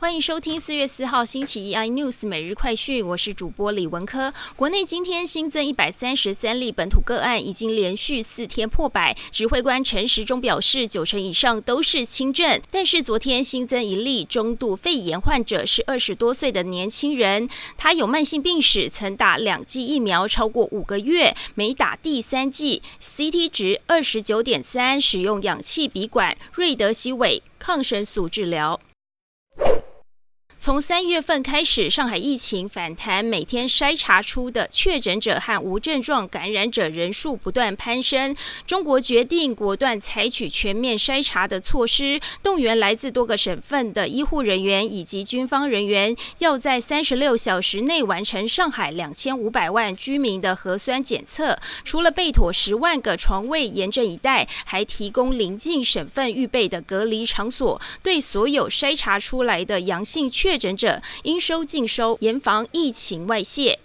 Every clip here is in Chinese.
欢迎收听四月四号星期一 iNews 每日快讯，我是主播李文科。国内今天新增一百三十三例本土个案，已经连续四天破百。指挥官陈时中表示，九成以上都是轻症，但是昨天新增一例中度肺炎患者，是二十多岁的年轻人，他有慢性病史，曾打两剂疫苗超过五个月，没打第三剂，CT 值二十九点三，使用氧气鼻管瑞德西韦抗生素治疗。从三月份开始，上海疫情反弹，每天筛查出的确诊者和无症状感染者人数不断攀升。中国决定果断采取全面筛查的措施，动员来自多个省份的医护人员以及军方人员，要在三十六小时内完成上海两千五百万居民的核酸检测。除了备妥十万个床位严阵以待，还提供临近省份预备的隔离场所，对所有筛查出来的阳性确确诊者应收尽收，严防疫情外泄。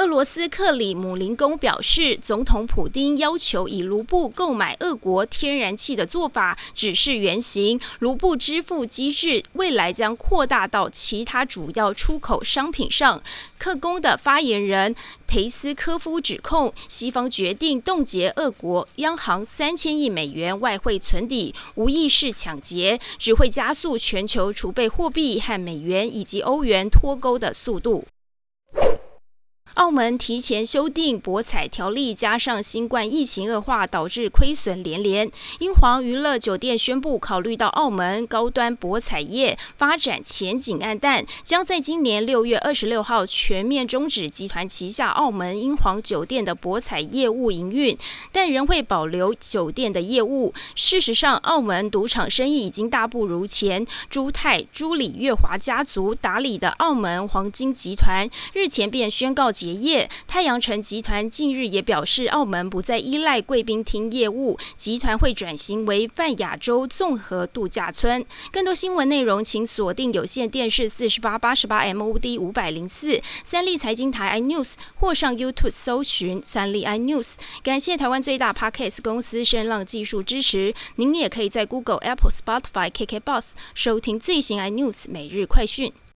俄罗斯克里姆林宫表示，总统普京要求以卢布购买俄国天然气的做法只是原型，卢布支付机制未来将扩大到其他主要出口商品上。克宫的发言人佩斯科夫指控，西方决定冻结俄国央行三千亿美元外汇存底，无意是抢劫，只会加速全球储备货币和美元以及欧元脱钩的速度。澳门提前修订博彩条例，加上新冠疫情恶化，导致亏损连连。英皇娱乐酒店宣布，考虑到澳门高端博彩业发展前景暗淡，将在今年六月二十六号全面终止集团旗下澳门英皇酒店的博彩业务营运，但仍会保留酒店的业务。事实上，澳门赌场生意已经大不如前。朱泰、朱李月华家族打理的澳门黄金集团日前便宣告结。业太阳城集团近日也表示，澳门不再依赖贵宾厅业务，集团会转型为泛亚洲综合度假村。更多新闻内容，请锁定有线电视四十八八十八 MOD 五百零四三立财经台 iNews，或上 YouTube 搜寻三立 iNews。感谢台湾最大 Podcast 公司声浪技术支持。您也可以在 Google、Apple、Spotify、KKBox 收听最新 iNews 每日快讯。